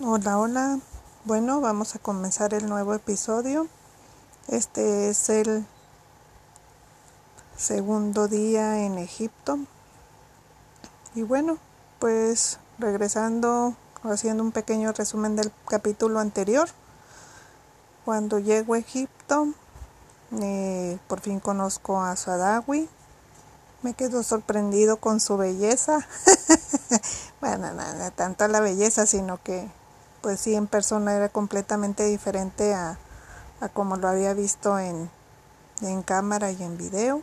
Hola, hola. Bueno, vamos a comenzar el nuevo episodio. Este es el segundo día en Egipto. Y bueno, pues regresando, haciendo un pequeño resumen del capítulo anterior. Cuando llego a Egipto, eh, por fin conozco a Sadawi. Me quedo sorprendido con su belleza. bueno, nada, tanto la belleza, sino que pues sí en persona era completamente diferente a, como lo había visto en, en cámara y en video.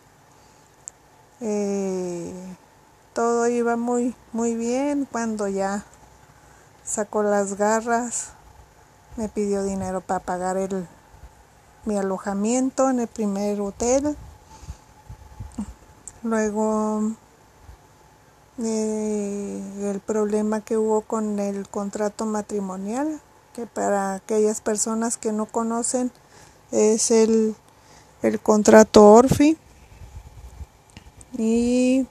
Eh, todo iba muy muy bien cuando ya sacó las garras, me pidió dinero para pagar el mi alojamiento en el primer hotel. Luego eh, el problema que hubo con el contrato matrimonial, que para aquellas personas que no conocen es el, el contrato Orfi y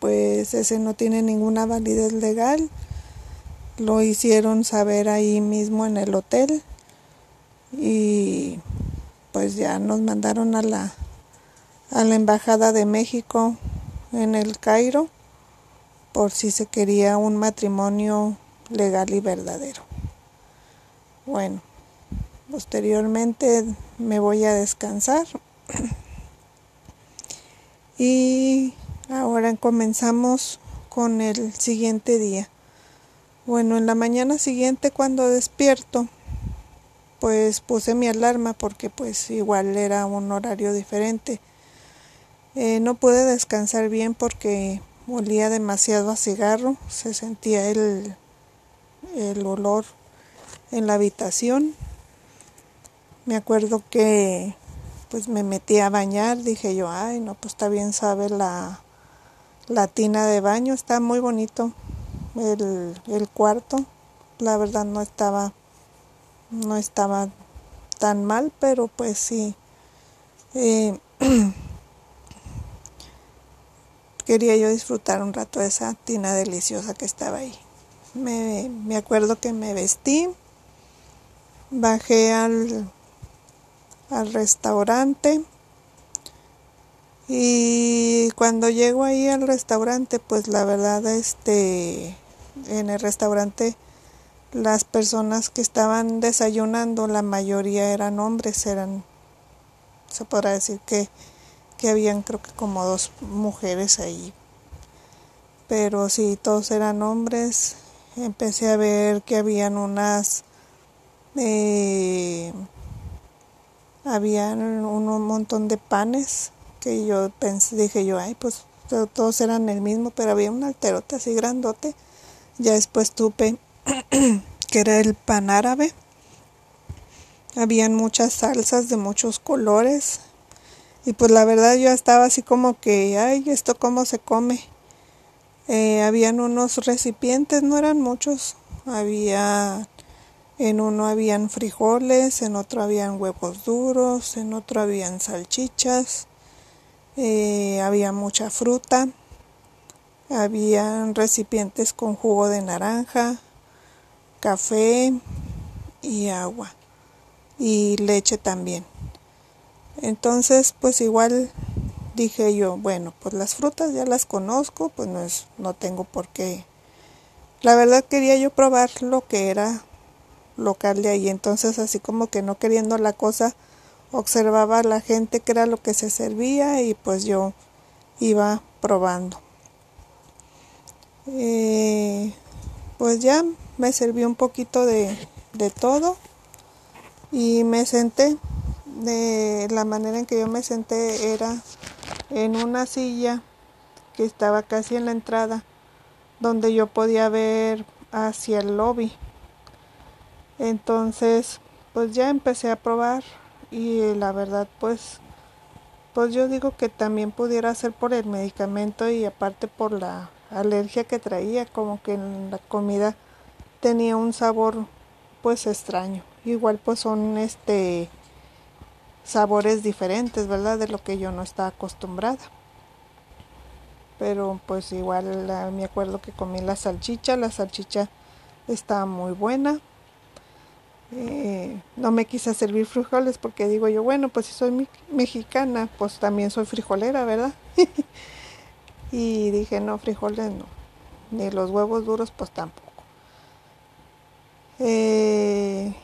pues ese no tiene ninguna validez legal. Lo hicieron saber ahí mismo en el hotel. Y pues ya nos mandaron a la a la embajada de México en el Cairo por si se quería un matrimonio legal y verdadero. Bueno, posteriormente me voy a descansar y ahora comenzamos con el siguiente día. Bueno, en la mañana siguiente cuando despierto, pues puse mi alarma porque pues igual era un horario diferente. Eh, no pude descansar bien porque olía demasiado a cigarro, se sentía el, el olor en la habitación. Me acuerdo que pues me metí a bañar, dije yo, ay, no, pues está bien, sabe la, la tina de baño, está muy bonito el, el cuarto, la verdad no estaba, no estaba tan mal, pero pues sí. Eh, quería yo disfrutar un rato de esa tina deliciosa que estaba ahí. Me, me acuerdo que me vestí, bajé al, al restaurante y cuando llego ahí al restaurante, pues la verdad, este, en el restaurante las personas que estaban desayunando, la mayoría eran hombres, eran, se podrá decir que que habían creo que como dos mujeres ahí. Pero sí, todos eran hombres. Empecé a ver que habían unas... Eh, habían un, montón de panes que yo pensé, dije yo, ay, pues todos eran el mismo, pero había un alterote así grandote. Ya después tuve que era el pan árabe. Habían muchas salsas de muchos colores, y pues la verdad yo estaba así como que, ay, ¿esto cómo se come? Eh, habían unos recipientes, no eran muchos. Había, en uno habían frijoles, en otro habían huevos duros, en otro habían salchichas, eh, había mucha fruta, habían recipientes con jugo de naranja, café y agua y leche también. Entonces, pues igual dije yo, bueno, pues las frutas ya las conozco, pues no, es, no tengo por qué. La verdad quería yo probar lo que era local de ahí, entonces así como que no queriendo la cosa, observaba a la gente que era lo que se servía y pues yo iba probando. Eh, pues ya me serví un poquito de, de todo y me senté de la manera en que yo me senté era en una silla que estaba casi en la entrada donde yo podía ver hacia el lobby. Entonces pues ya empecé a probar y la verdad pues pues yo digo que también pudiera ser por el medicamento y aparte por la alergia que traía como que en la comida tenía un sabor pues extraño. Igual pues son este sabores diferentes, ¿verdad? De lo que yo no estaba acostumbrada. Pero pues igual me acuerdo que comí la salchicha, la salchicha estaba muy buena. eh, no me quise servir frijoles porque digo yo, bueno, pues si soy mexicana, pues también soy frijolera, ¿verdad? y dije, no, frijoles no, ni los huevos duros, pues tampoco. Eh,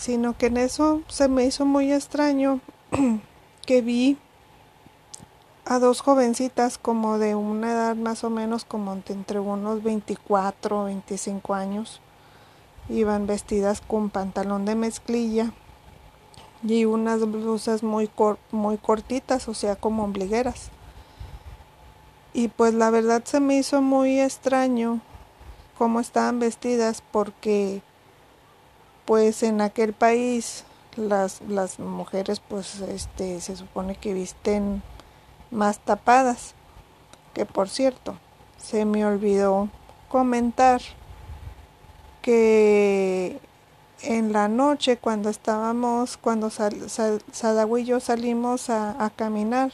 sino que en eso se me hizo muy extraño que vi a dos jovencitas como de una edad más o menos como entre unos 24 o 25 años. Iban vestidas con pantalón de mezclilla y unas blusas muy, muy cortitas, o sea, como ombligueras. Y pues la verdad se me hizo muy extraño cómo estaban vestidas porque pues en aquel país las, las mujeres pues este se supone que visten más tapadas. Que por cierto, se me olvidó comentar que en la noche cuando estábamos, cuando sal, y yo salimos a, a, caminar,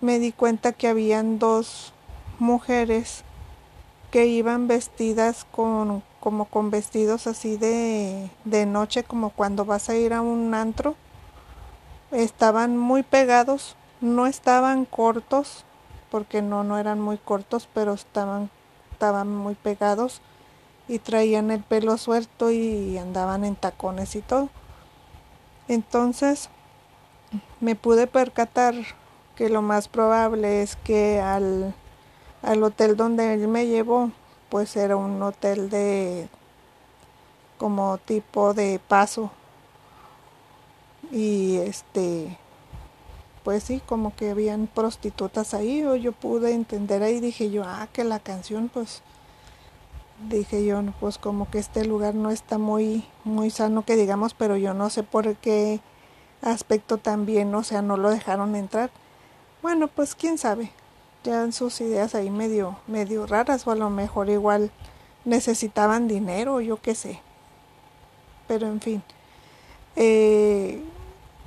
me di cuenta que habían dos mujeres que iban vestidas con como con vestidos así de, de noche, como cuando vas a ir a un antro. Estaban muy pegados no estaban cortos, porque no, no eran muy cortos, pero estaban, estaban muy pegados y traían el pelo suelto y andaban en tacones y todo. Entonces me pude percatar que lo más probable es que al, al hotel donde él me llevó, pues era un hotel de como tipo de paso y este pues sí, como que habían prostitutas ahí, o yo pude entender ahí, dije yo, ah, que la canción, pues, dije yo, pues como que este lugar no está muy, muy sano, que digamos, pero yo no sé por qué aspecto también, o sea, no lo dejaron entrar. Bueno, pues quién sabe, ya sus ideas ahí medio, medio raras, o a lo mejor igual necesitaban dinero, yo qué sé. Pero en fin. Eh,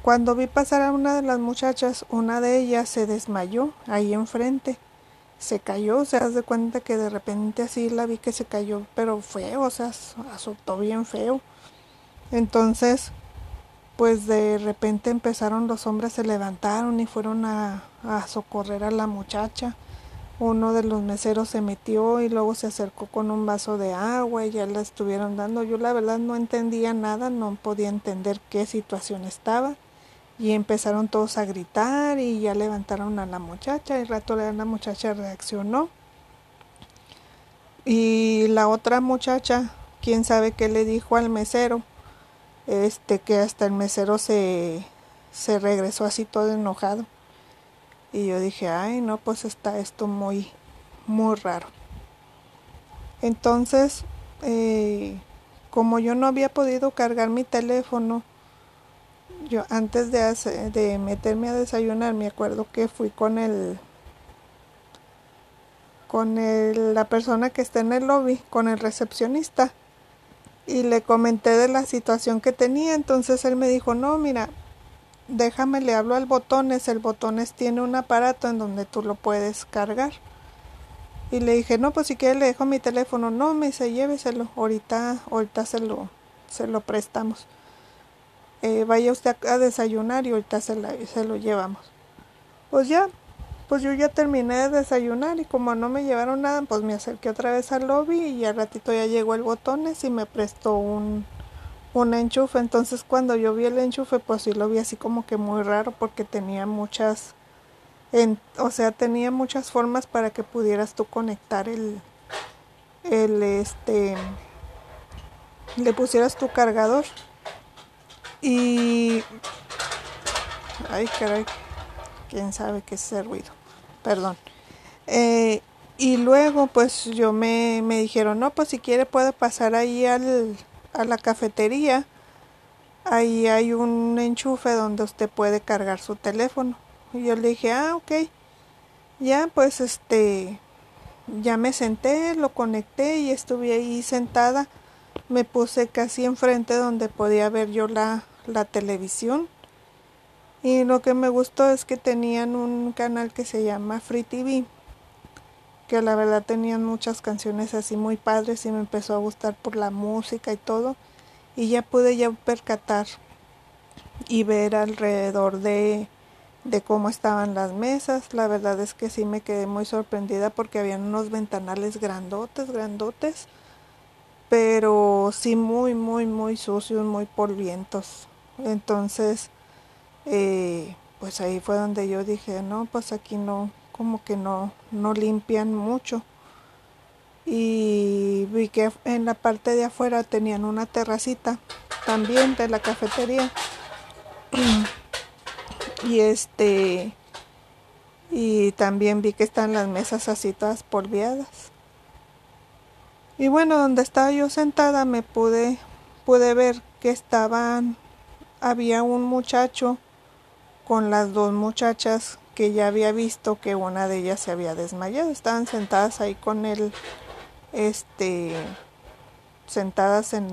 cuando vi pasar a una de las muchachas, una de ellas se desmayó ahí enfrente. Se cayó, se das de cuenta que de repente así la vi que se cayó, pero feo, o sea, azotó bien feo. Entonces, pues de repente empezaron los hombres, se levantaron y fueron a, a socorrer a la muchacha. Uno de los meseros se metió y luego se acercó con un vaso de agua y ya la estuvieron dando. Yo la verdad no entendía nada, no podía entender qué situación estaba. Y empezaron todos a gritar y ya levantaron a la muchacha. Y rato la muchacha reaccionó. Y la otra muchacha quién sabe qué le dijo al mesero. Este que hasta el mesero se se regresó así todo enojado y yo dije ay no pues está esto muy muy raro entonces eh, como yo no había podido cargar mi teléfono yo antes de, de meterme a desayunar me acuerdo que fui con el con el, la persona que está en el lobby, con el recepcionista y le comenté de la situación que tenía, entonces él me dijo, no, mira, déjame, le hablo al botones, el botones tiene un aparato en donde tú lo puedes cargar. Y le dije, no, pues si quiere le dejo mi teléfono, no, me dice, lléveselo, ahorita, ahorita se lo, se lo prestamos. Eh, vaya usted a, desayunar y ahorita se, se lo llevamos. Pues ya, pues yo ya terminé de desayunar y como no me llevaron nada, pues me acerqué otra vez al lobby y al ratito ya llegó el botones y me prestó un, un enchufe. Entonces cuando yo vi el enchufe, pues sí lo vi así como que muy raro porque tenía muchas, o sea, tenía muchas formas para que pudieras tú conectar el, el, este, le pusieras tu cargador. Y... Ay, caray. Quién sabe qué es ese ruido. Perdón. Eh, y luego pues yo me, me dijeron, no, pues si quiere puede pasar ahí al, a la cafetería. Ahí hay un enchufe donde usted puede cargar su teléfono. Y yo le dije, ah, ok. Ya, pues este, ya me senté, lo conecté y estuve ahí sentada. Me puse casi enfrente donde podía ver yo la, la televisión. Y lo que me gustó es que tenían un canal que se llama Free TV, que la verdad tenían muchas canciones así muy padres y me empezó a gustar por la música y todo. y ya pude ya percatar y ver alrededor de, de cómo estaban las mesas. La verdad es que sí me quedé muy sorprendida porque habían unos ventanales grandotes, grandotes, pero sí muy, muy, muy sucios, muy polvientos. Entonces, eh, pues ahí fue donde yo dije, no, pues aquí no, como que no, no limpian mucho. Y vi que en la parte de afuera tenían una terracita también de la cafetería. y este y también vi que están las mesas así todas polviadas. Y bueno, donde estaba yo sentada me pude pude ver que estaban había un muchacho con las dos muchachas que ya había visto que una de ellas se había desmayado. Estaban sentadas ahí con él, este, sentadas en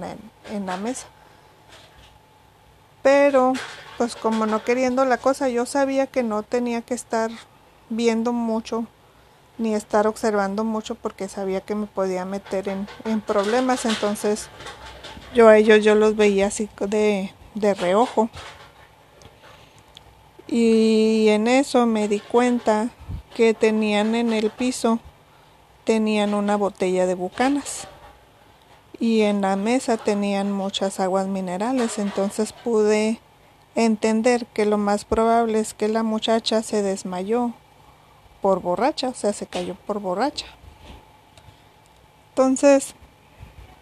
en la mesa. Pero pues como no queriendo la cosa, yo sabía que no tenía que estar viendo mucho ni estar observando mucho porque sabía que me podía meter en, problemas. Entonces yo a ellos yo los veía así de, de reojo. Y en eso me di cuenta que tenían en el piso, tenían una botella de bucanas y en la mesa tenían muchas aguas minerales, entonces pude entender que lo más probable es que la muchacha se desmayó por borracha, o sea, se cayó por borracha. Entonces,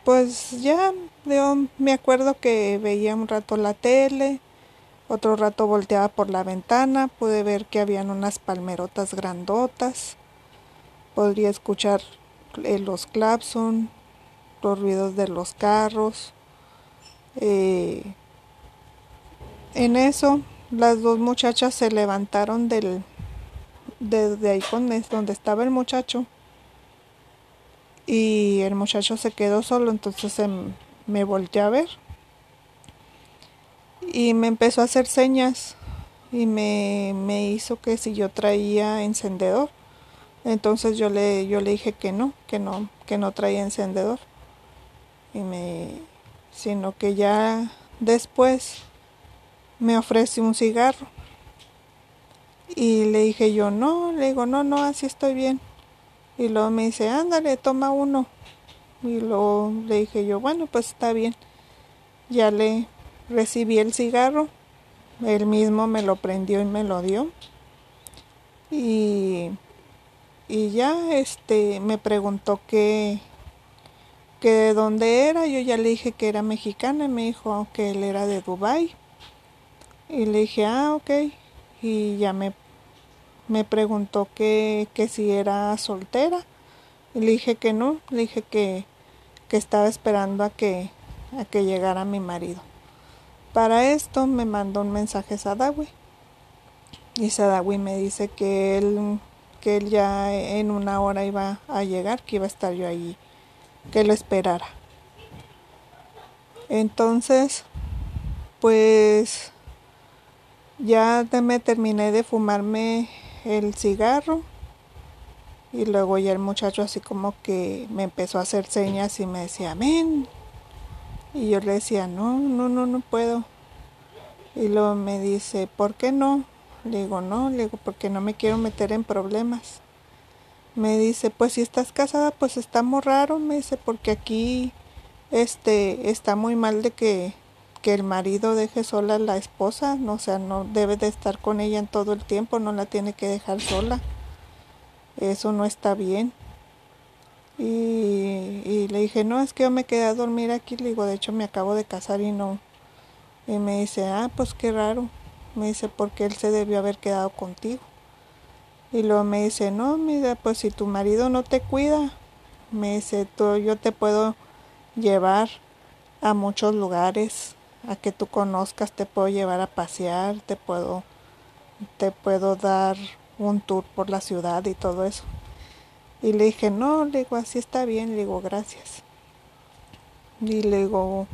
pues ya yo me acuerdo que veía un rato la tele, otro rato volteaba por la ventana, pude ver que habían unas palmerotas grandotas, podría escuchar eh, los clapson, los ruidos de los carros. Eh, en eso, las dos muchachas se levantaron del desde ahí con donde estaba el muchacho. Y el muchacho se quedó solo, entonces me volteé a ver y me empezó a hacer señas y me, me hizo que si yo traía encendedor. Entonces yo le, yo le dije que no, que no, que no traía encendedor. Y me, sino que ya después me ofrece un cigarro. Y le dije yo, no, le digo, no, no, así estoy bien. Y luego me dice, ándale, toma uno. Y luego le dije yo, bueno, pues está bien. Ya le recibí el cigarro. Él mismo me lo prendió y me lo dio. Y, y ya este me preguntó que, que de dónde era. Yo ya le dije que era mexicana y me dijo que él era de Dubai. Y le dije, ah, ok. Y ya me, me preguntó que, que si era soltera. Y le dije que no, le dije que, que estaba esperando a que, a que llegara mi marido. Para esto me mandó un mensaje Sadawi. Y Sadawi me dice que él, que él ya en una hora iba a llegar, que iba a estar yo allí, que lo esperara. Entonces, pues ya me terminé de fumarme el cigarro y luego ya el muchacho así como que me empezó a hacer señas y me decía, ven. Y yo le decía, no, no, no, no puedo. Y luego me dice, ¿por qué no? Le digo, no, le digo, porque no me quiero meter en problemas. Me dice, pues si estás casada, pues está muy raro, me dice, porque aquí este está muy mal de que que el marido deje sola a la esposa, no, o sea, no debe de estar con ella en todo el tiempo, no la tiene que dejar sola. Eso no está bien. Y, le dije, no, es que yo me quedé a dormir aquí, le digo, de hecho me acabo de casar y no. Y me dice, ah, pues qué raro. Me dice, porque él se debió haber quedado contigo. Y luego me dice, no, mira, pues si tu marido no te cuida, me dice, tú, yo te puedo llevar a muchos lugares a que tú conozcas, te puedo llevar a pasear, te puedo, te puedo dar un tour por la ciudad y todo eso. Y le dije, no, le digo, así está bien, le digo, gracias. Y le digo,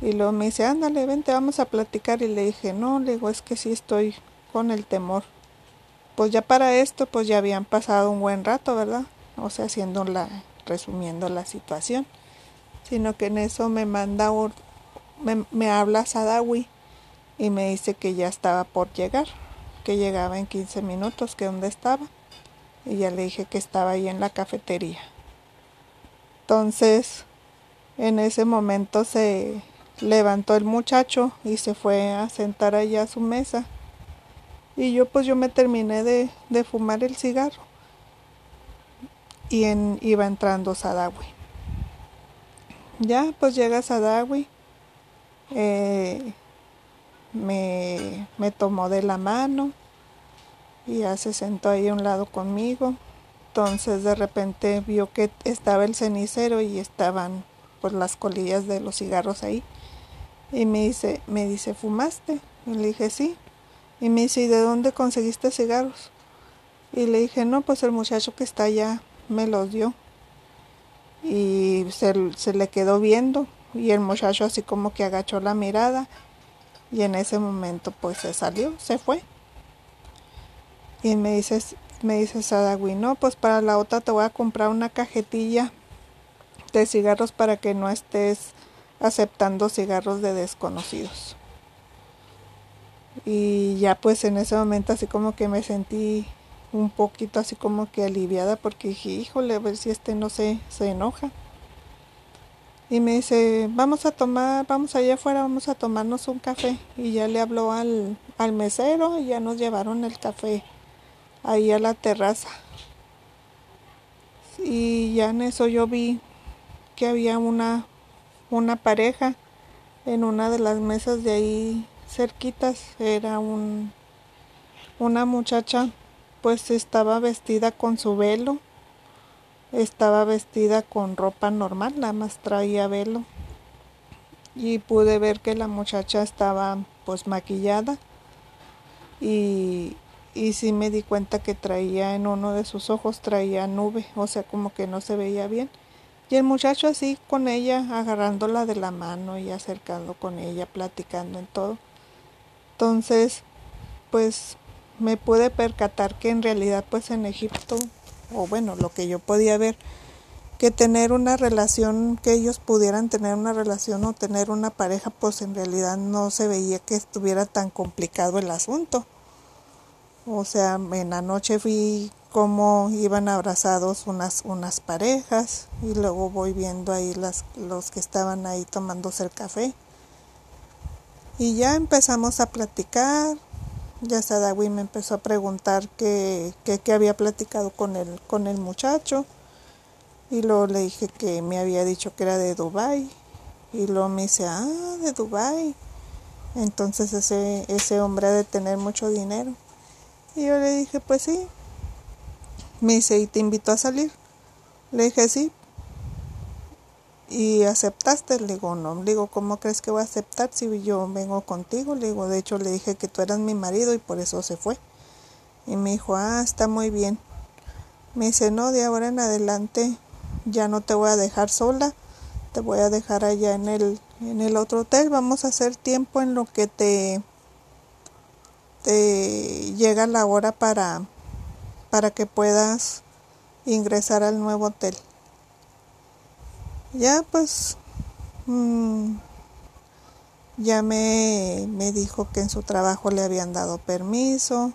y luego me dice, ándale, vente, vamos a platicar. Y le dije, no, le digo, es que sí estoy con el temor. Pues ya para esto, pues ya habían pasado un buen rato, ¿verdad? O sea, haciendo la, resumiendo la situación. Sino que en eso me manda me, me habla Sadawi y me dice que ya estaba por llegar, que llegaba en 15 minutos, que dónde estaba. Y ya le dije que estaba ahí en la cafetería. Entonces, en ese momento se levantó el muchacho y se fue a sentar allá a su mesa. Y yo pues yo me terminé de, de fumar el cigarro. Y en, iba entrando Sadawi. Ya pues llega Sadawi. Eh, me, me tomó de la mano y ya se sentó ahí a un lado conmigo. Entonces de repente vio que estaba el cenicero y estaban pues las colillas de los cigarros ahí. Y me dice, me dice, ¿fumaste? Y le dije, sí. Y me dice, ¿y de dónde conseguiste cigarros? Y le dije, no, pues el muchacho que está allá me los dio. Y se, se le quedó viendo y el muchacho así como que agachó la mirada y en ese momento pues se salió, se fue. Y me dices, me dice Sadawi, no, pues para la otra te voy a comprar una cajetilla de cigarros para que no estés aceptando cigarros de desconocidos. Y ya pues en ese momento así como que me sentí un poquito así como que aliviada porque dije, híjole, a ver si este no se, se enoja. Y me dice, vamos a tomar, vamos allá afuera, vamos a tomarnos un café. Y ya le habló al, al mesero y ya nos llevaron el café ahí a la terraza. Y ya en eso yo vi que había una, una pareja en una de las mesas de ahí cerquitas. Era un, una muchacha, pues estaba vestida con su velo estaba vestida con ropa normal, nada más traía velo. Y pude ver que la muchacha estaba pues maquillada y, y sí me di cuenta que traía en uno de sus ojos traía nube, o sea como que no se veía bien. Y el muchacho así con ella, agarrándola de la mano y acercando con ella, platicando en todo. Entonces, pues me pude percatar que en realidad pues en Egipto o bueno, lo que yo podía ver, que tener una relación, que ellos pudieran tener una relación o tener una pareja, pues en realidad no se veía que estuviera tan complicado el asunto. O sea, en la noche vi cómo iban abrazados unas, unas parejas y luego voy viendo ahí las, los que estaban ahí tomándose el café. Y ya empezamos a platicar, ya Sadawi me empezó a preguntar qué, qué, había platicado con el, con el muchacho. Y luego le dije que me había dicho que era de Dubai. Y luego me dice, ah, de Dubai. Entonces ese, ese hombre ha de tener mucho dinero. Y yo le dije, pues sí. Me dice, ¿y te invitó a salir? Le dije, sí, y aceptaste, le digo, no, le digo, ¿cómo crees que voy a aceptar si yo vengo contigo? Le digo, de hecho le dije que tú eras mi marido y por eso se fue. Y me dijo, ah, está muy bien. Me dice, no, de ahora en adelante ya no te voy a dejar sola, te voy a dejar allá en el, en el otro hotel, vamos a hacer tiempo en lo que te, te llega la hora para, para que puedas ingresar al nuevo hotel. Ya pues mm, ya me, me dijo que en su trabajo le habían dado permiso,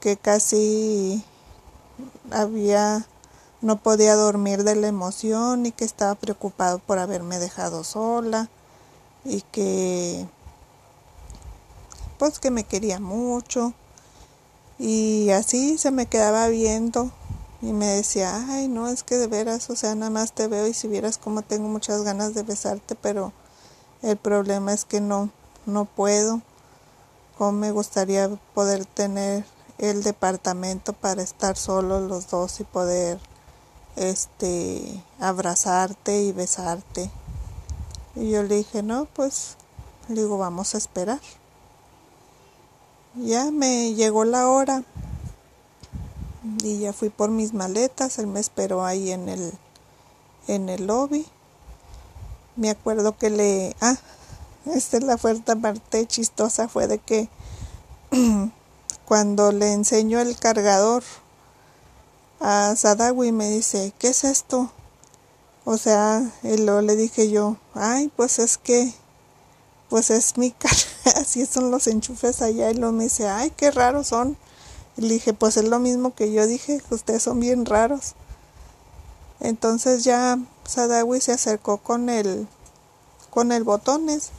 que casi había no podía dormir de la emoción y que estaba preocupado por haberme dejado sola y que pues que me quería mucho y así se me quedaba viendo y me decía, ay, no, es que de veras, o sea, nada más te veo y si vieras como tengo muchas ganas de besarte, pero el problema es que no, no puedo. Como me gustaría poder tener el departamento para estar solos los dos y poder este abrazarte y besarte. Y yo le dije, no, pues, le digo, vamos a esperar. Ya me llegó la hora y ya fui por mis maletas, él me esperó ahí en el en el lobby. Me acuerdo que le ah, esta es la fuerte parte chistosa fue de que cuando le enseñó el cargador a Sadawi me dice, "¿Qué es esto?" O sea, y luego le dije yo, "Ay, pues es que pues es mi cara, así son los enchufes allá y luego me dice, ay, qué raros son. Y le dije, pues es lo mismo que yo dije, ustedes son bien raros. Entonces ya Sadawi se acercó con el con el botones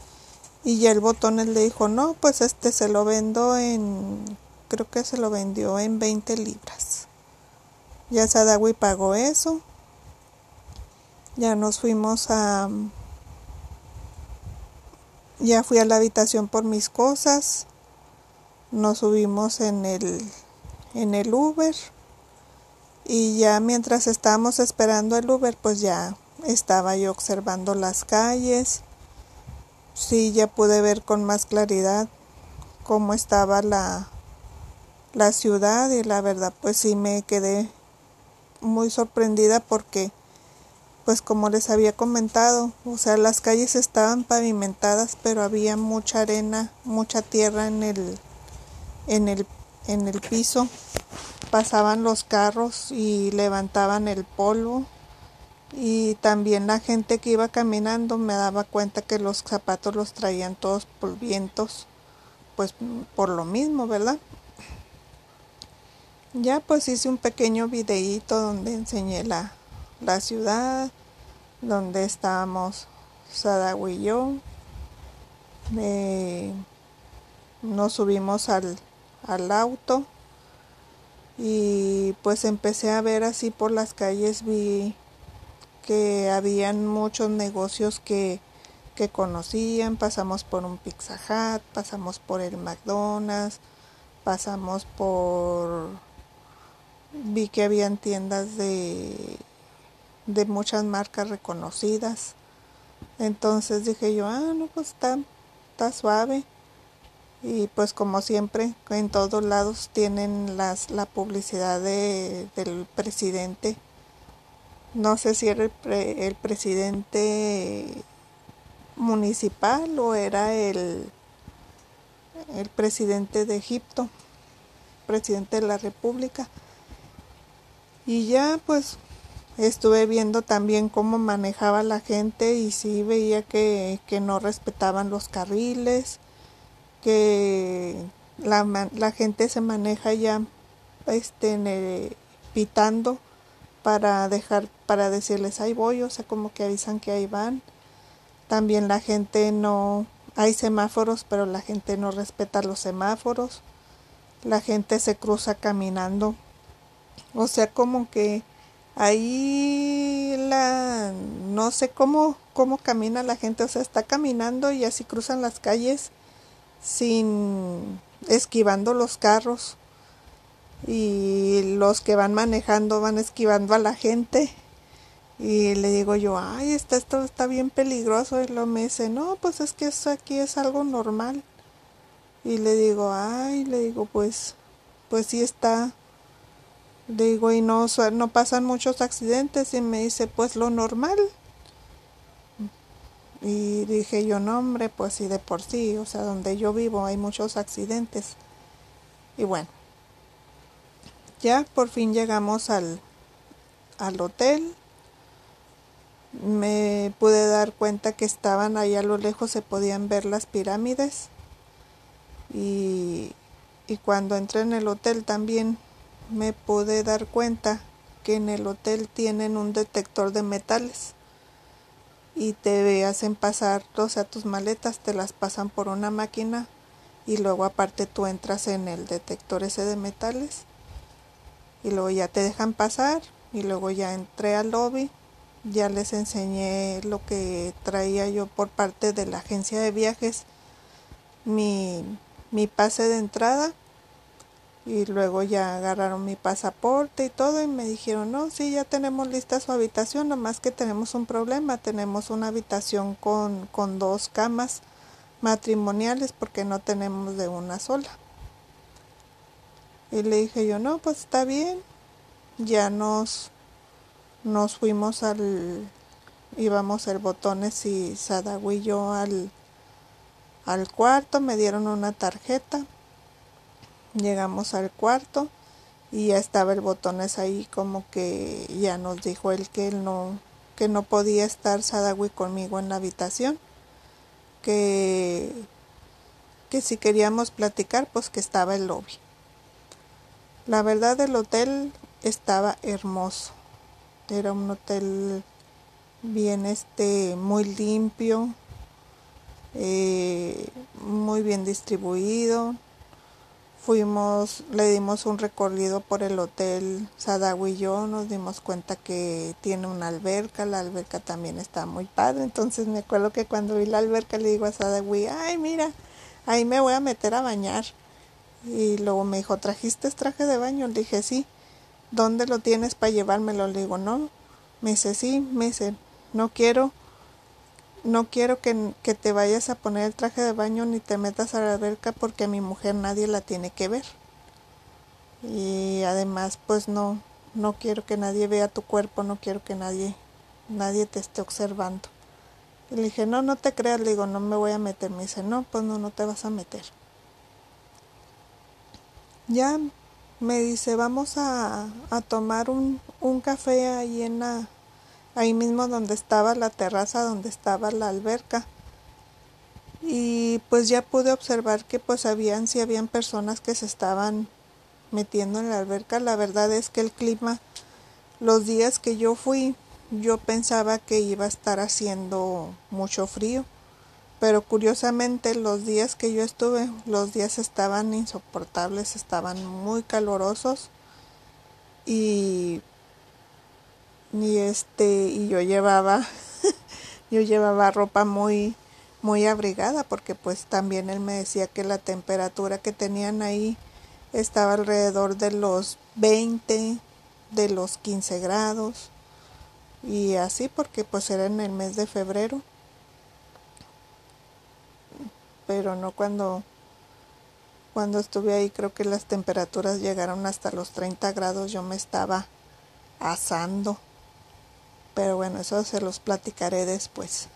y ya el botones le dijo, "No, pues este se lo vendo en creo que se lo vendió en 20 libras." Ya Sadawi pagó eso. Ya nos fuimos a ya fui a la habitación por mis cosas. Nos subimos en el en el Uber y ya mientras estábamos esperando el Uber, pues ya estaba yo observando las calles. Sí, ya pude ver con más claridad cómo estaba la, la ciudad y la verdad pues sí me quedé muy sorprendida porque pues como les había comentado, o sea, las calles estaban pavimentadas, pero había mucha arena, mucha tierra en el en el en el piso. Pasaban los carros y levantaban el polvo. Y también la gente que iba caminando me daba cuenta que los zapatos los traían todos polvientos pues por lo mismo verdad ya pues hice un pequeño videíto donde enseñé la, la ciudad donde estábamos Sadawi y yo. Eh, nos subimos al, al auto y pues empecé a ver así por las calles vi que habían muchos negocios que, que conocían, pasamos por un Pizza Hut, pasamos por el McDonald's, pasamos por vi que habían tiendas de de muchas marcas reconocidas. Entonces dije yo, ah, no, pues está, suave y pues como siempre en todos lados tienen las, la publicidad de, del presidente. No sé si era el, el presidente municipal o era el, el presidente de Egipto presidente de la república. Y ya pues estuve viendo también cómo manejaba la gente y sí veía que, que no respetaban los carriles que la, la gente se maneja ya este, pitando para dejar, para decirles ahí voy, o sea, como que avisan que ahí van. También la gente no, hay semáforos, pero la gente no respeta los semáforos. La gente se cruza caminando. O sea, como que ahí la, no sé cómo, cómo camina la gente, o sea, está caminando y así cruzan las calles sin esquivando los carros. Y los que van manejando van esquivando a la gente. Y le digo yo, ay, esto está bien peligroso y lo me dice, no, pues es que eso aquí es algo normal y le digo, ay, le digo, pues, pues sí está, digo, y no, no pasan muchos accidentes y me dice, pues lo normal y dije yo, no hombre, pues sí, de por sí, o sea, donde yo vivo hay muchos accidentes. Y bueno, ya por fin llegamos al, al hotel. Me pude dar cuenta que estaban ahí a lo lejos, se podían ver las pirámides. Y, y cuando entré en el hotel también me pude dar cuenta que en el hotel tienen un detector de metales y te hacen pasar, o sea, tus maletas te las pasan por una máquina y luego aparte tú entras en el detector ese de metales y luego ya te dejan pasar y luego ya entré al lobby, ya les enseñé lo que traía yo por parte de la agencia de viajes, mi, mi pase de entrada y luego ya agarraron mi pasaporte y todo y me dijeron, no, sí, ya tenemos lista su habitación, nomás que tenemos un problema, tenemos una habitación con, con dos camas matrimoniales porque no tenemos de una sola. Y le dije yo, no, pues está bien, ya nos, nos fuimos al, íbamos el botones y Sadagüe y yo al, al cuarto, me dieron una tarjeta Llegamos al cuarto y ya estaba el botones ahí como que ya nos dijo él que no que no podía estar Sadawi conmigo en la habitación que, que si queríamos platicar, pues que estaba el lobby. La verdad el hotel estaba hermoso. Era un hotel bien este muy limpio, eh, muy bien distribuido. Fuimos, le dimos un recorrido por el hotel Sadawi y yo, nos dimos cuenta que tiene una alberca, la alberca también está muy padre, entonces me acuerdo que cuando vi la alberca le digo a Sadawi, ay mira, ahí me voy a meter a bañar. Y luego me dijo, ¿trajiste traje de baño? Le dije, sí. ¿Dónde lo tienes para llevármelo? Le digo, no. Me dice, sí. Me dice, no quiero no quiero que, que, te vayas a poner el traje de baño ni te metas a la alberca porque a mi mujer nadie la tiene que ver. Y además pues no, no quiero que nadie vea tu cuerpo, no quiero que nadie, nadie te esté observando. Y le dije, no, no te creas, le digo, no me voy a meter. Me dice, no, pues no, no te vas a meter. Ya me dice, vamos a, a tomar un, un café ahí en la, ahí mismo donde estaba la terraza, donde estaba la alberca. Y pues ya pude observar que pues habían, si habían personas que se estaban metiendo en la alberca. La verdad es que el clima, los días que yo fui, yo pensaba que iba a estar haciendo mucho frío. Pero curiosamente los días que yo estuve, los días estaban insoportables, estaban muy calorosos y y este y yo llevaba yo llevaba ropa muy muy abrigada porque pues también él me decía que la temperatura que tenían ahí estaba alrededor de los 20 de los 15 grados y así porque pues era en el mes de febrero. Pero no cuando cuando estuve ahí creo que las temperaturas llegaron hasta los 30 grados yo me estaba asando pero bueno, eso se los platicaré después.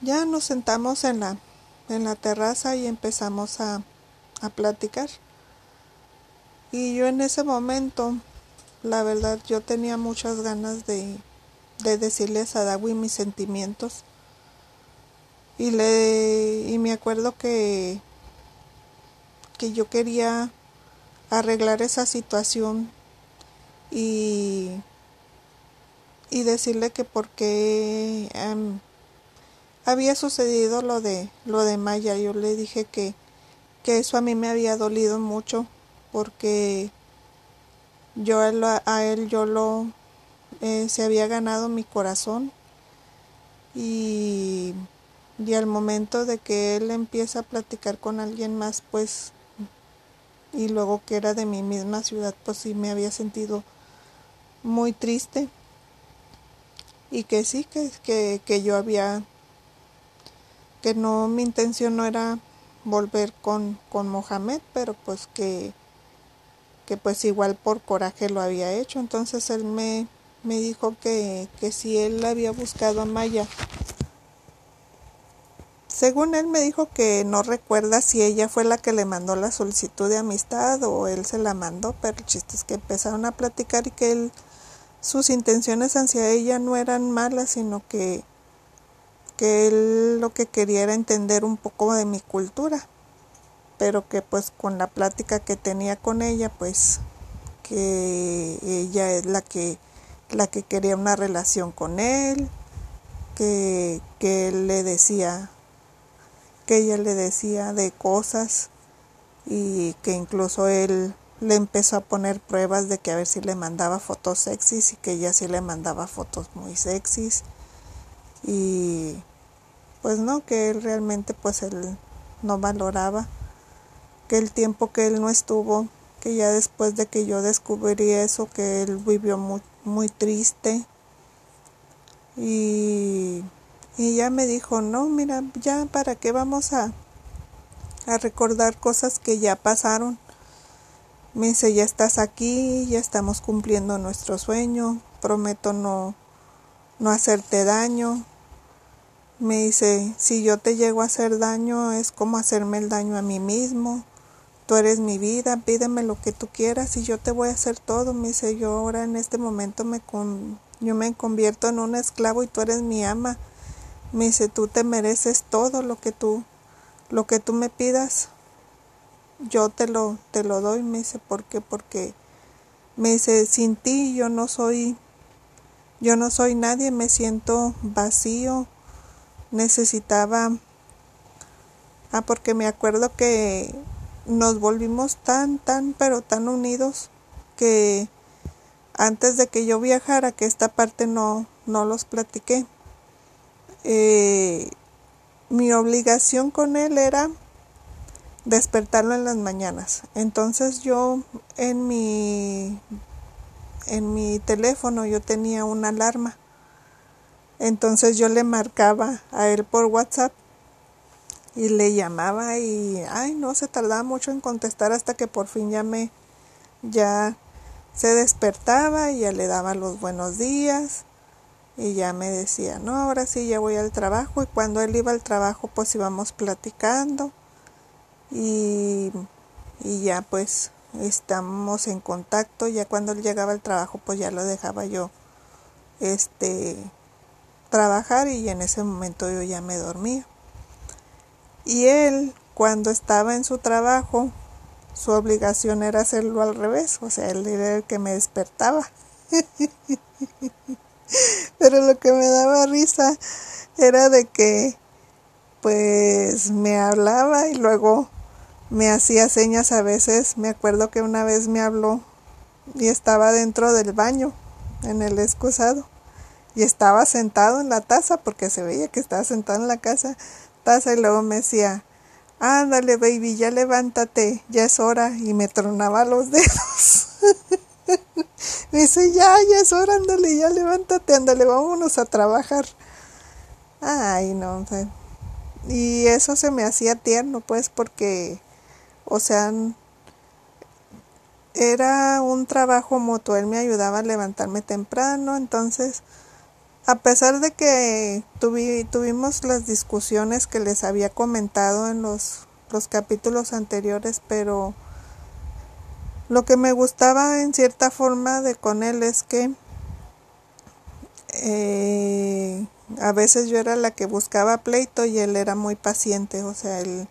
Ya nos sentamos en la, en la terraza y empezamos a, a platicar. Y yo en ese momento, la verdad, yo tenía muchas ganas de, de decirles a Dawi mis sentimientos. Y le y me acuerdo que que yo quería arreglar esa situación y y decirle que porque em, había sucedido lo de lo de Maya. Yo le dije que que eso a mí me había dolido mucho porque yo a él, a él yo lo eh, se había ganado mi corazón. Y, y al momento de que él empieza a platicar con alguien más pues y luego que era de mi misma ciudad pues sí me había sentido muy triste y que sí, que, que, que yo había, que no, mi intención no era volver con, con Mohamed, pero pues que, que pues igual por coraje lo había hecho. Entonces él me, me dijo que, que si él había buscado a Maya. Según él me dijo que no recuerda si ella fue la que le mandó la solicitud de amistad o él se la mandó, pero el chiste es que empezaron a platicar y que él sus intenciones hacia ella no eran malas, sino que, que él lo que quería era entender un poco de mi cultura, pero que pues con la plática que tenía con ella, pues que ella es la que la que quería una relación con él, que, que él le decía, que ella le decía de cosas y que incluso él le empezó a poner pruebas de que a ver si le mandaba fotos sexys y que ella sí le mandaba fotos muy sexys. Y pues no que él realmente pues él no valoraba que el tiempo que él no estuvo que ya después de que yo descubrí eso que él vivió muy, muy triste. Y, y ya me dijo no mira ya para qué vamos a a recordar cosas que ya pasaron me dice, ya estás aquí, ya estamos cumpliendo nuestro sueño, prometo no, no hacerte daño. Me dice, si yo te llego a hacer daño es como hacerme el daño a mí mismo. Tú eres mi vida, pídeme lo que tú quieras y yo te voy a hacer todo. Me dice, yo ahora en este momento me con, yo me convierto en un esclavo y tú eres mi ama. Me dice, tú te mereces todo lo que tú, lo que tú me pidas, yo te lo, te lo doy, me dice, ¿por qué? Porque me dice, sin ti yo no soy, yo no soy nadie, me siento vacío, necesitaba, ah, porque me acuerdo que nos volvimos tan, tan, pero tan unidos que antes de que yo viajara, que esta parte no, no los platiqué, eh, mi obligación con él era despertarlo en las mañanas. Entonces yo en mi en mi teléfono yo tenía una alarma. Entonces yo le marcaba a él por WhatsApp y le llamaba y ay, no se tardaba mucho en contestar hasta que por fin ya me ya se despertaba y ya le daba los buenos días y ya me decía, "No, ahora sí ya voy al trabajo" y cuando él iba al trabajo pues íbamos platicando y, y ya pues estamos en contacto, ya cuando él llegaba al trabajo pues ya lo dejaba yo este trabajar y en ese momento yo ya me dormía. Y él cuando estaba en su trabajo su obligación era hacerlo al revés, o sea, él era el que me despertaba. Pero lo que me daba risa era de que pues me hablaba y luego me hacía señas a veces. Me acuerdo que una vez me habló y estaba dentro del baño, en el excusado, y estaba sentado en la taza porque se veía que estaba sentado en la casa taza y luego me decía, ándale baby, ya levántate, ya es hora y me tronaba los dedos. me dice, ya, ya es hora, ándale, ya levántate, ándale, vámonos a trabajar. Ay, no, y eso se me hacía tierno, pues, porque o sea, era un trabajo mutuo, él me ayudaba a levantarme temprano, entonces, a pesar de que tuvimos las discusiones que les había comentado en los, los capítulos anteriores, pero lo que me gustaba en cierta forma de con él es que eh, a veces yo era la que buscaba pleito y él era muy paciente, o sea, él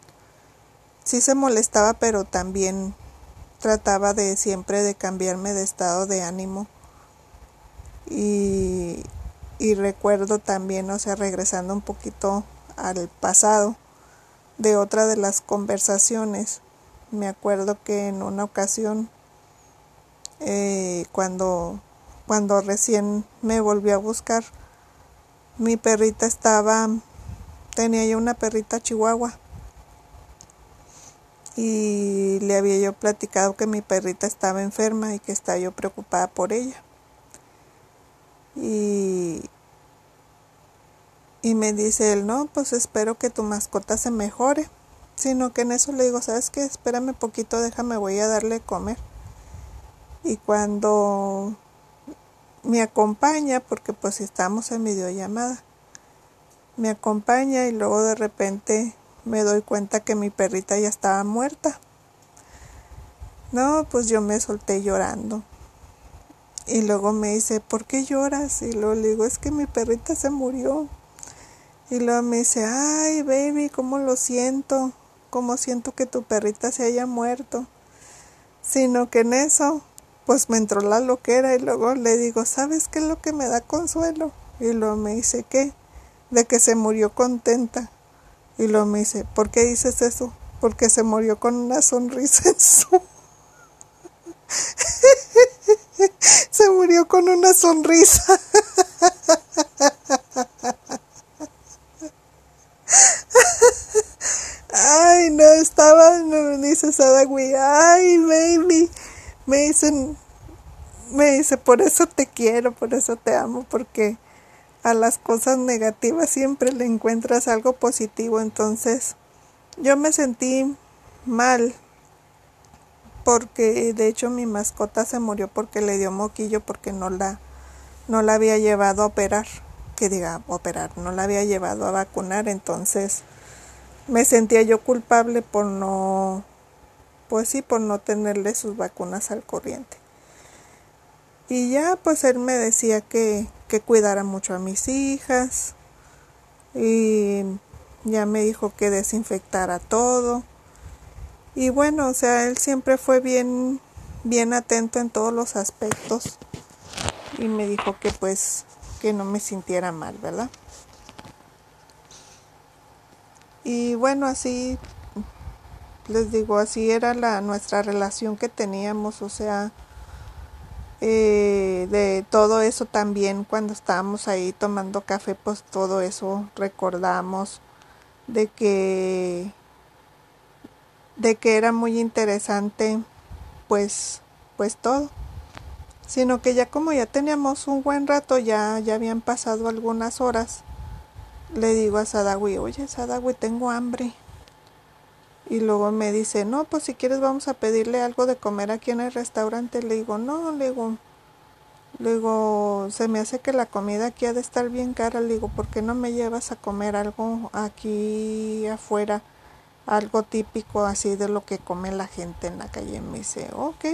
sí se molestaba, pero también trataba de siempre de cambiarme de estado de ánimo. Y, y recuerdo también, o sea, regresando un poquito al pasado, de otra de las conversaciones, me acuerdo que en una ocasión, eh, cuando, cuando recién me volvió a buscar, mi perrita estaba, tenía yo una perrita chihuahua y le había yo platicado que mi perrita estaba enferma y que estaba yo preocupada por ella. Y, y me dice él, no, pues espero que tu mascota se mejore. Sino que en eso le digo, ¿sabes qué? Espérame poquito, déjame, voy a darle comer. Y cuando me acompaña, porque pues estamos en videollamada, me acompaña y luego de repente me doy cuenta que mi perrita ya estaba muerta. No, pues yo me solté llorando. Y luego me dice, ¿por qué lloras? Y luego le digo, es que mi perrita se murió. Y luego me dice, ay, baby, ¿cómo lo siento? ¿Cómo siento que tu perrita se haya muerto? Sino que en eso, pues me entró la loquera y luego le digo, ¿sabes qué es lo que me da consuelo? Y luego me dice, ¿qué? De que se murió contenta. Y luego me dice, ¿por qué dices eso? Porque se murió con una sonrisa en su... se murió con una sonrisa. Ay, no, estaba, me dice Sadagui, ay, baby. Me dicen, me dice, por eso te quiero, por eso te amo, porque a las cosas negativas siempre le encuentras algo positivo. Entonces yo me sentí mal porque de hecho mi mascota se murió porque le dio moquillo porque no la no la había llevado a operar, que diga operar, no la había llevado a vacunar, entonces me sentía yo culpable por no pues sí, por no tenerle sus vacunas al corriente. Y ya pues él me decía que, que cuidara mucho a mis hijas, y ya me dijo que desinfectara todo. Y bueno, o sea, él siempre fue bien, bien atento en todos los aspectos y me dijo que pues que no me sintiera mal, ¿verdad? Y bueno, así les digo, así era la nuestra relación que teníamos, o sea, eh, de todo eso también cuando estábamos ahí tomando café, pues todo eso recordamos de que de que era muy interesante pues pues todo. Sino que ya como ya teníamos un buen rato ya ya habían pasado algunas horas le digo a Sadawi oye Sadawi tengo hambre y luego me dice no pues si quieres vamos a pedirle algo de comer aquí en el restaurante le digo no le digo le digo, se me hace que la comida aquí ha de estar bien cara. Le digo, ¿por qué no me llevas a comer algo aquí afuera? Algo típico así de lo que come la gente en la calle. Me dice, ok.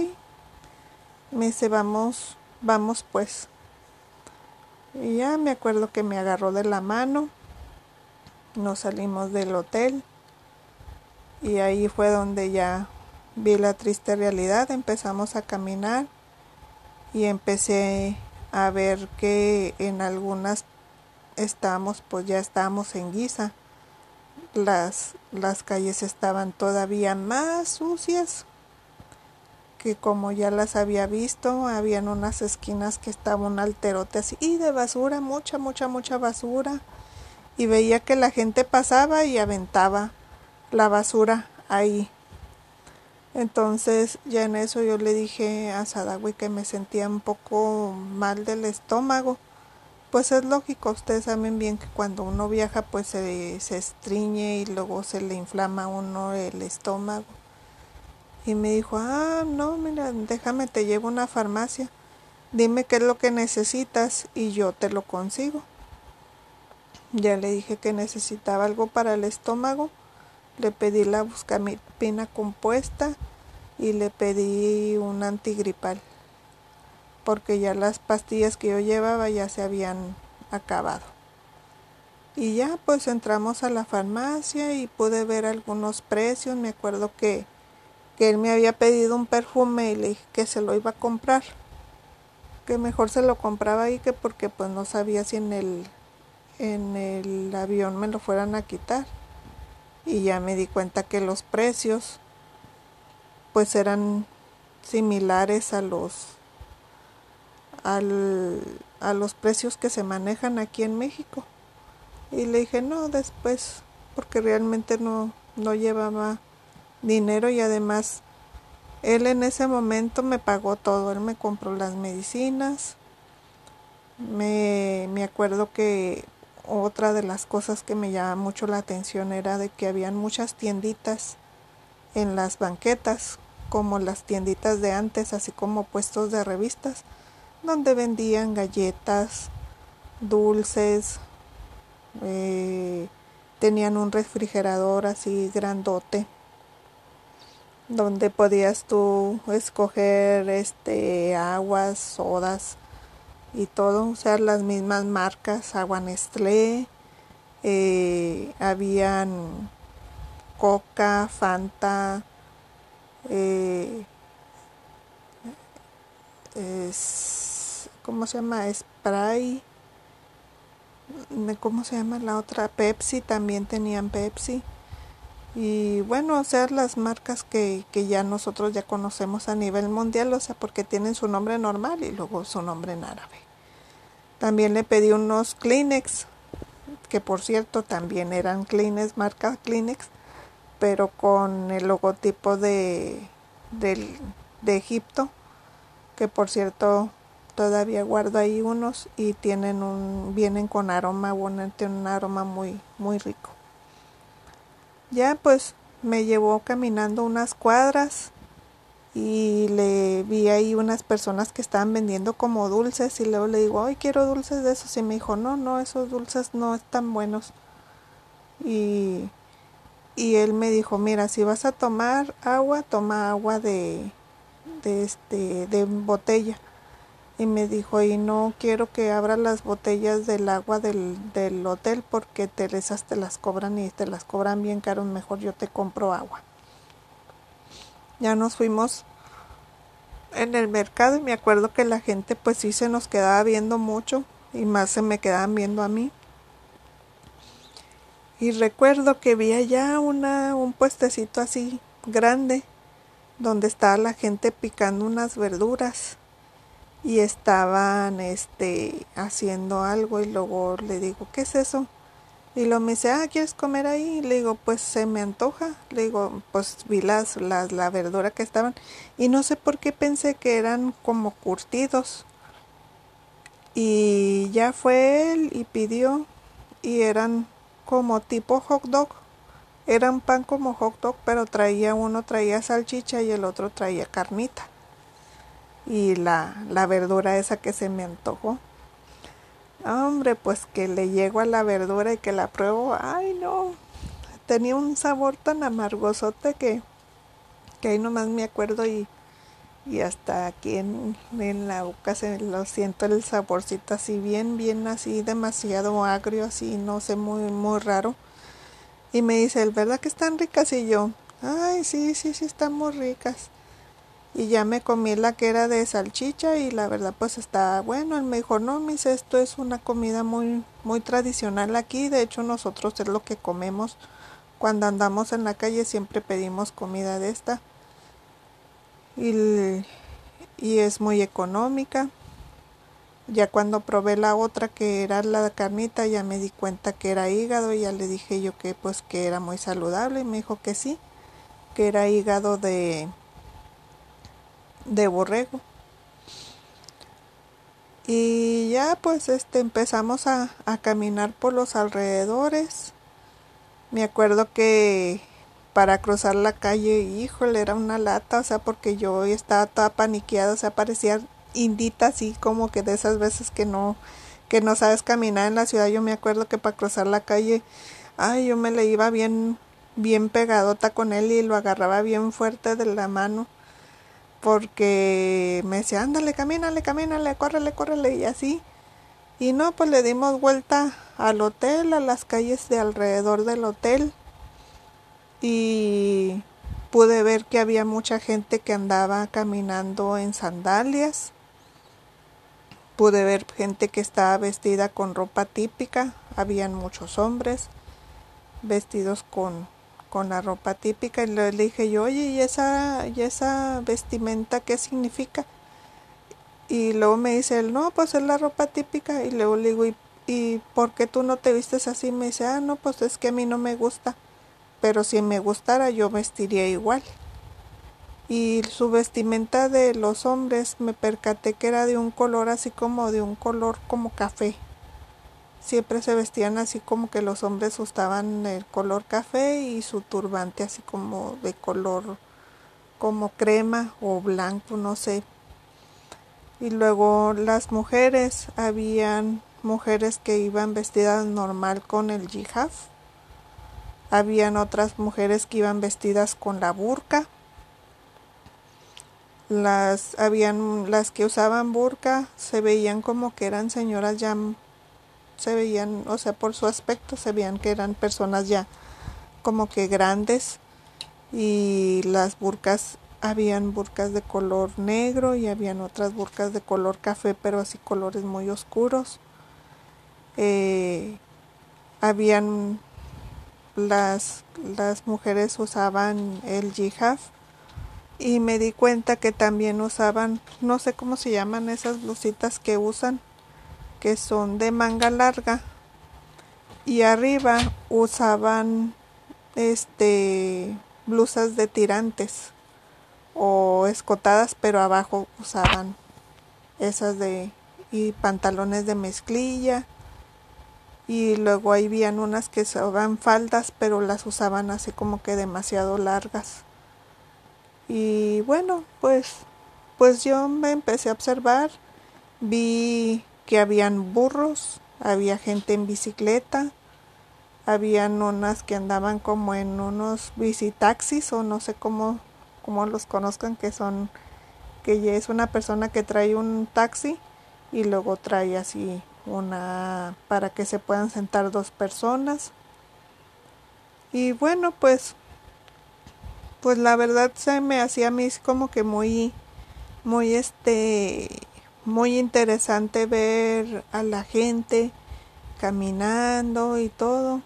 Me dice, vamos, vamos pues. Y ya me acuerdo que me agarró de la mano. Nos salimos del hotel. Y ahí fue donde ya vi la triste realidad. Empezamos a caminar y empecé a ver que en algunas estamos pues ya estábamos en guisa. Las las calles estaban todavía más sucias que como ya las había visto. Habían unas esquinas que estaban un alterote así y de basura mucha mucha mucha basura. Y veía que la gente pasaba y aventaba la basura ahí entonces ya en eso yo le dije a Sadawi que me sentía un poco mal del estómago. Pues es lógico, ustedes saben bien que cuando uno viaja pues se, se estriñe y luego se le inflama a uno el estómago. Y me dijo, ah, no, mira, déjame, te llevo a una farmacia. Dime qué es lo que necesitas y yo te lo consigo. Ya le dije que necesitaba algo para el estómago. Le pedí la buscamipina compuesta y le pedí un antigripal porque ya las pastillas que yo llevaba ya se habían acabado. Y ya pues entramos a la farmacia y pude ver algunos precios. Me acuerdo que, que él me había pedido un perfume y le dije que se lo iba a comprar. Que mejor se lo compraba ahí que porque pues no sabía si en el, en el avión me lo fueran a quitar. Y ya me di cuenta que los precios pues eran similares a los al, a los precios que se manejan aquí en México. Y le dije, no, después, porque realmente no, no llevaba dinero y además él en ese momento me pagó todo, él me compró las medicinas. Me, me acuerdo que otra de las cosas que me llama mucho la atención era de que habían muchas tienditas en las banquetas como las tienditas de antes, así como puestos de revistas, donde vendían galletas, dulces, eh, tenían un refrigerador así grandote, donde podías tú escoger este aguas, sodas y todo, usar las mismas marcas, agua Nestlé, eh, habían Coca, Fanta, eh, es, ¿cómo se llama? Spray, ¿cómo se llama la otra? Pepsi, también tenían Pepsi. Y bueno, o sea, las marcas que, que ya nosotros ya conocemos a nivel mundial, o sea, porque tienen su nombre normal y luego su nombre en árabe. También le pedí unos Kleenex, que por cierto también eran Kleenex, marca Kleenex, pero con el logotipo de, de Egipto, que por cierto todavía guardo ahí unos y tienen un, vienen con aroma, bueno, un aroma muy, muy rico. Ya pues me llevó caminando unas cuadras y le vi ahí unas personas que estaban vendiendo como dulces y luego le digo, ay, quiero dulces de esos y me dijo, no, no, esos dulces no están buenos. Y y él me dijo, mira, si vas a tomar agua, toma agua de, de, este, de botella. Y me dijo, y no quiero que abra las botellas del agua del, del hotel porque te, esas te las cobran y te las cobran bien caros, mejor yo te compro agua. Ya nos fuimos en el mercado y me acuerdo que la gente pues sí se nos quedaba viendo mucho y más se me quedaban viendo a mí. Y recuerdo que vi allá una, un puestecito así grande donde estaba la gente picando unas verduras y estaban este haciendo algo y luego le digo, ¿qué es eso? Y lo me dice, ah, ¿quieres comer ahí? le digo, pues se me antoja. Le digo, pues vi las, las, la verdura que estaban y no sé por qué pensé que eran como curtidos. Y ya fue él y pidió y eran como tipo hot dog. Eran pan como hot dog, pero traía uno traía salchicha y el otro traía carnita y la, la verdura esa que se me antojó. Hombre, pues que le llego a la verdura y que la pruebo, ay no, tenía un sabor tan amargosote que, que ahí nomás me acuerdo y, y hasta aquí en, en, la boca se lo siento el saborcito así bien, bien así, demasiado agrio, así, no sé, muy, muy raro. Y me dice, ¿verdad que están ricas? Y yo, ay, sí, sí, sí, están muy ricas y ya me comí la que era de salchicha y la verdad pues está bueno. Él me dijo, no, mis, esto es una comida muy, muy tradicional aquí. De hecho nosotros es lo que comemos cuando andamos en la calle, siempre pedimos comida de esta. Y, y es muy económica. Ya cuando probé la otra que era la carnita ya me di cuenta que era hígado y ya le dije yo que pues que era muy saludable y me dijo que sí, que era hígado de de borrego. Y ya pues este empezamos a, a caminar por los alrededores. Me acuerdo que para cruzar la calle, híjole, era una lata, o sea, porque yo estaba toda paniqueada, o sea, parecía indita así como que de esas veces que no que no sabes caminar en la ciudad. Yo me acuerdo que para cruzar la calle, ay, yo me le iba bien bien pegadota con él y lo agarraba bien fuerte de la mano porque me decía, ándale, camínale, camínale, córrele, córrele y así. Y no, pues le dimos vuelta al hotel, a las calles de alrededor del hotel y pude ver que había mucha gente que andaba caminando en sandalias. Pude ver gente que estaba vestida con ropa típica, habían muchos hombres vestidos con con la ropa típica y le dije yo, oye, ¿y esa, ¿y esa vestimenta qué significa? Y luego me dice él, no, pues es la ropa típica. Y luego le digo, ¿y, ¿y por qué tú no te vistes así? Me dice, ah, no, pues es que a mí no me gusta. Pero si me gustara yo vestiría igual. Y su vestimenta de los hombres me percaté que era de un color así como de un color como café siempre se vestían así como que los hombres usaban el color café y su turbante así como de color como crema o blanco, no sé. Y luego las mujeres, habían mujeres que iban vestidas normal con el jihad. Habían otras mujeres que iban vestidas con la burka. Las habían las que usaban burka se veían como que eran señoras ya se veían, o sea, por su aspecto se veían que eran personas ya como que grandes y las burcas, habían burcas de color negro y habían otras burcas de color café, pero así colores muy oscuros. Eh, habían las, las mujeres usaban el jihad y me di cuenta que también usaban, no sé cómo se llaman esas blusitas que usan, que son de manga larga. Y arriba usaban este blusas de tirantes o escotadas pero abajo usaban esas de y pantalones de mezclilla. Y luego ahí habían unas que usaban faldas pero las usaban así como que demasiado largas. Y bueno pues pues yo me empecé a observar vi que habían burros, había gente en bicicleta, habían unas que andaban como en unos bicitaxis o no sé cómo, cómo los conozcan, que son, que es una persona que trae un taxi y luego trae así una para que se puedan sentar dos personas. Y bueno, pues pues la verdad se me hacía a mí como que muy muy este muy interesante ver a la gente caminando y todo.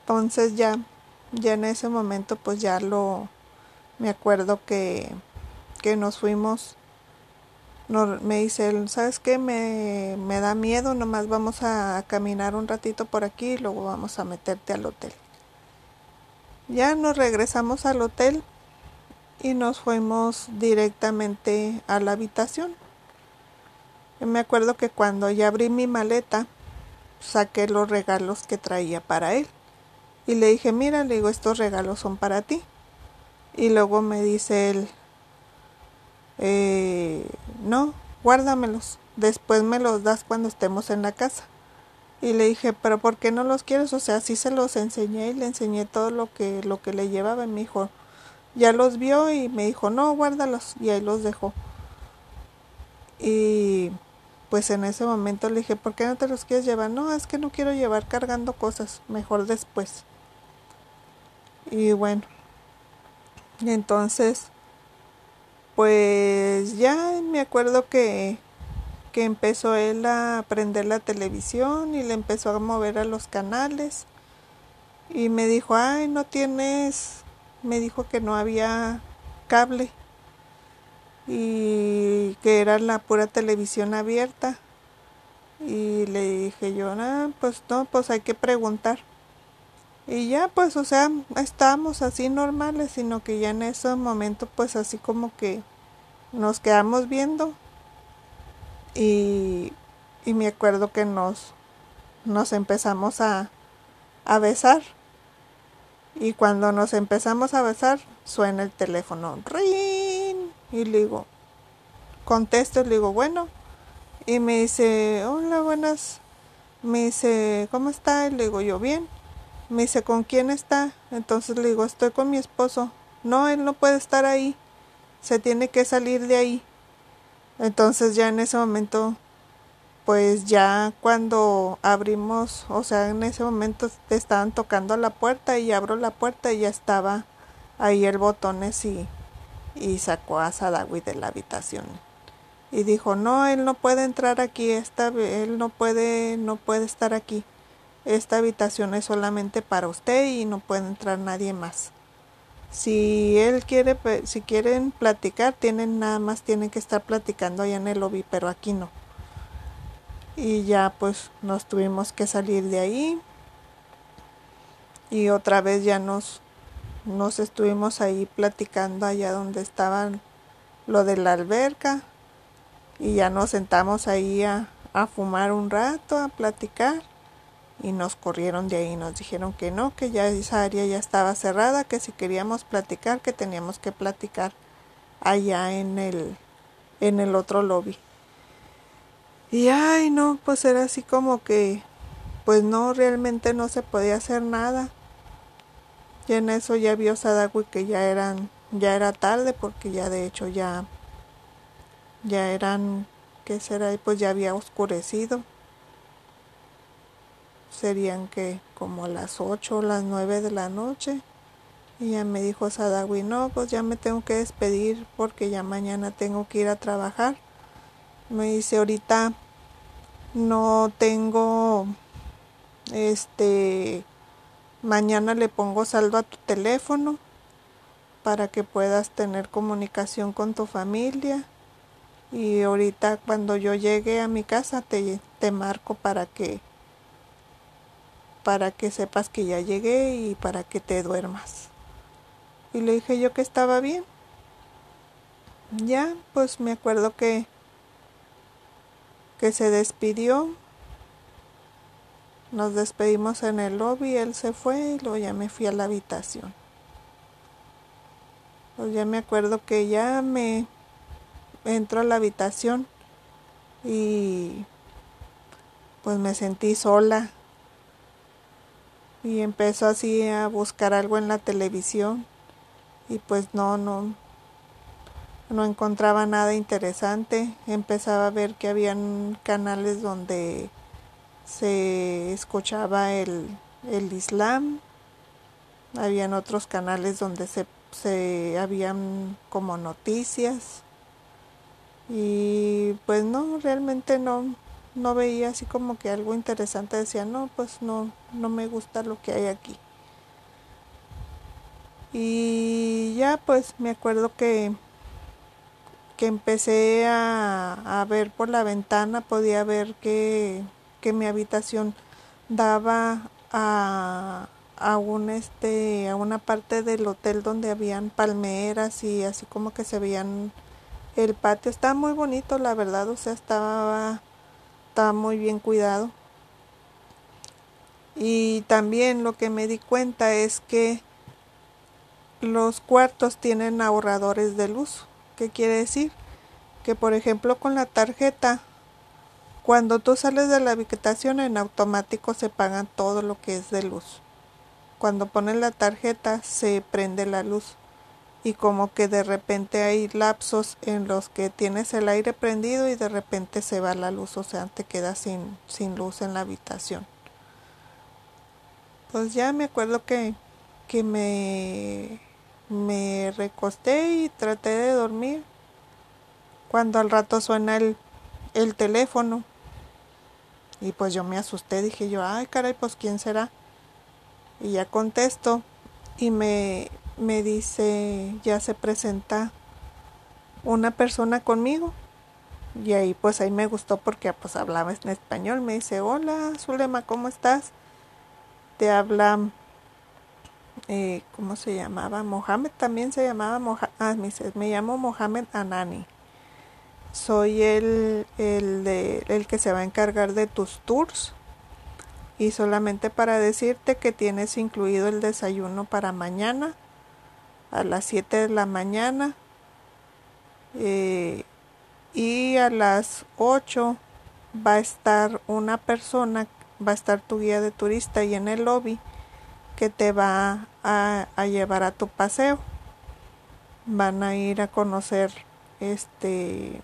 Entonces ya ya en ese momento pues ya lo me acuerdo que que nos fuimos me dice ¿sabes qué? Me, me da miedo, nomás vamos a caminar un ratito por aquí y luego vamos a meterte al hotel. Ya nos regresamos al hotel y nos fuimos directamente a la habitación. Me acuerdo que cuando ya abrí mi maleta, saqué los regalos que traía para él. Y le dije, mira, le digo, estos regalos son para ti. Y luego me dice él, eh, no, guárdamelos, después me los das cuando estemos en la casa. Y le dije, pero ¿por qué no los quieres? O sea, sí se los enseñé y le enseñé todo lo que, lo que le llevaba. Y me dijo, ya los vio y me dijo, no, guárdalos. Y ahí los dejó. Y pues en ese momento le dije, ¿por qué no te los quieres llevar? No, es que no quiero llevar cargando cosas, mejor después. Y bueno, entonces pues ya me acuerdo que, que empezó él a prender la televisión y le empezó a mover a los canales y me dijo, ay, no tienes, me dijo que no había cable y que era la pura televisión abierta. Y le dije yo, ah, pues no, pues hay que preguntar. Y ya, pues, o sea, estábamos así normales, sino que ya en ese momento, pues, así como que nos quedamos viendo y, y me acuerdo que nos, nos empezamos a, a besar. Y cuando nos empezamos a besar, suena el teléfono. ¡Rin! Y le digo, contesto le digo, bueno. Y me dice, hola, buenas. Me dice, ¿cómo está? Y le digo, yo bien. Me dice, ¿con quién está? Entonces le digo, estoy con mi esposo. No, él no puede estar ahí. Se tiene que salir de ahí. Entonces ya en ese momento, pues ya cuando abrimos, o sea, en ese momento te estaban tocando la puerta y abro la puerta y ya estaba ahí el botones y, y sacó a Sadawi de la habitación. Y dijo, no, él no puede entrar aquí, esta, él no puede, no puede estar aquí esta habitación es solamente para usted y no puede entrar nadie más. Si él quiere, si quieren platicar, tienen nada más tienen que estar platicando allá en el lobby, pero aquí no. Y ya pues nos tuvimos que salir de ahí. Y otra vez ya nos nos estuvimos ahí platicando allá donde estaban lo de la alberca y ya nos sentamos ahí a, fumar un rato, a platicar y nos corrieron de ahí, nos dijeron que no, que ya esa área ya estaba cerrada, que si queríamos platicar, que teníamos que platicar allá en el en el otro lobby. Y ay, no, pues era así como que pues no realmente no se podía hacer nada. Y en eso ya vio Sadagui que ya eran ya era tarde porque ya de hecho ya ya eran qué será, pues ya había oscurecido serían que como las 8 o las 9 de la noche. Y ya me dijo Sadawi, no, pues ya me tengo que despedir porque ya mañana tengo que ir a trabajar. Me dice, ahorita no tengo, este, mañana le pongo saldo a tu teléfono para que puedas tener comunicación con tu familia. Y ahorita cuando yo llegue a mi casa te, te marco para que para que sepas que ya llegué y para que te duermas. Y le dije yo que estaba bien. Ya, pues me acuerdo que que se despidió. Nos despedimos en el lobby, él se fue y luego ya me fui a la habitación. Pues ya me acuerdo que ya me entro a la habitación y pues me sentí sola y empezó así a buscar algo en la televisión y pues no, no, no encontraba nada interesante. Empezaba a ver que habían canales donde se escuchaba el, el Islam. Habían otros canales donde se, se habían como noticias. Y pues no, realmente no, no veía así como que algo interesante. Decía, no, pues no, no me gusta lo que hay aquí. Y ya pues me acuerdo que, que empecé a, a ver por la ventana, podía ver que, que mi habitación daba a, a un este a una parte del hotel donde habían palmeras y así como que se veían el patio estaba muy bonito la verdad o sea estaba estaba muy bien cuidado y también lo que me di cuenta es que los cuartos tienen ahorradores de luz. ¿Qué quiere decir? Que por ejemplo con la tarjeta, cuando tú sales de la habitación en automático se pagan todo lo que es de luz. Cuando pones la tarjeta se prende la luz y como que de repente hay lapsos en los que tienes el aire prendido y de repente se va la luz, o sea, te quedas sin, sin luz en la habitación. Pues ya me acuerdo que, que me me recosté y traté de dormir. Cuando al rato suena el, el teléfono. Y pues yo me asusté, dije yo, ay caray, pues quién será. Y ya contesto y me, me dice, ya se presenta una persona conmigo. Y ahí pues ahí me gustó porque pues hablaba en español. Me dice, hola Zulema, ¿cómo estás? Te habla eh, ¿cómo se llamaba? Mohamed también se llamaba Mohamed, ah, me, me, llamo Mohamed Anani. Soy el, el, de, el que se va a encargar de tus tours. Y solamente para decirte que tienes incluido el desayuno para mañana a las 7 de la mañana. Eh, y a las 8 va a estar una persona, va a estar tu guía de turista y en el lobby que te va a, llevar a tu paseo. Van a ir a conocer este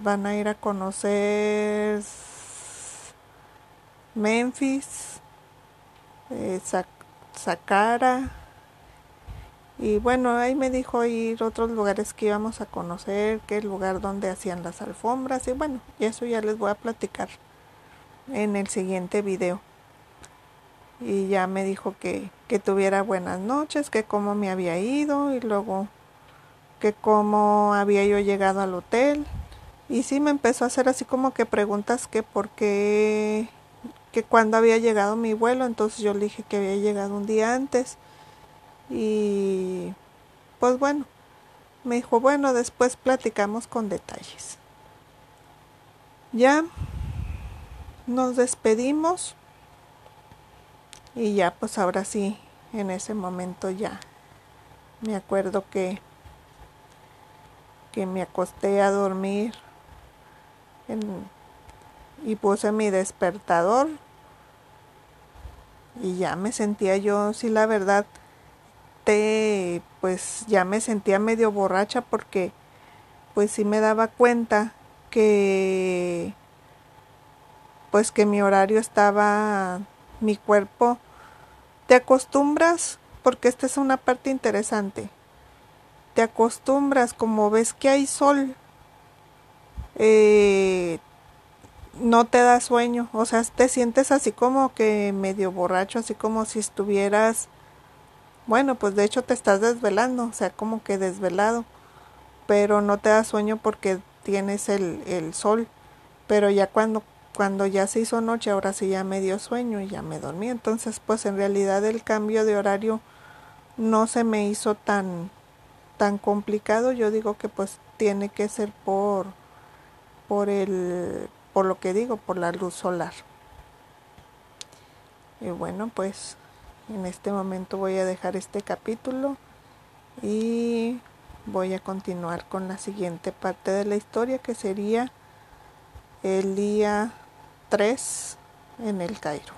van a ir a conocer Memphis, eh, Saqqara y bueno, ahí me dijo ir otros lugares que íbamos a conocer, que el lugar donde hacían las alfombras y bueno, y eso ya les voy a platicar en el siguiente video y ya me dijo que, que tuviera buenas noches, que cómo me había ido y luego que cómo había yo llegado al hotel. Y sí me empezó a hacer así como que preguntas que por qué, que cuando había llegado mi vuelo, entonces yo le dije que había llegado un día antes. Y pues bueno, me dijo, bueno, después platicamos con detalles. Ya nos despedimos y ya pues ahora sí, en ese momento ya me acuerdo que, que me acosté a dormir y puse mi despertador. Y ya me sentía yo, sí la verdad, te, pues ya me sentía medio borracha porque pues sí me daba cuenta que pues que mi horario estaba mi cuerpo te acostumbras, porque esta es una parte interesante, te acostumbras como ves que hay sol, eh, no te da sueño, o sea, te sientes así como que medio borracho, así como si estuvieras, bueno, pues de hecho te estás desvelando, o sea, como que desvelado, pero no te da sueño porque tienes el, el sol, pero ya cuando cuando ya se hizo noche, ahora sí ya me dio sueño y ya me dormí. Entonces, pues en realidad el cambio de horario no se me hizo tan tan complicado. Yo digo que pues tiene que ser por por el por lo que digo, por la luz solar. Y bueno, pues en este momento voy a dejar este capítulo y voy a continuar con la siguiente parte de la historia que sería el día 3 en el Cairo.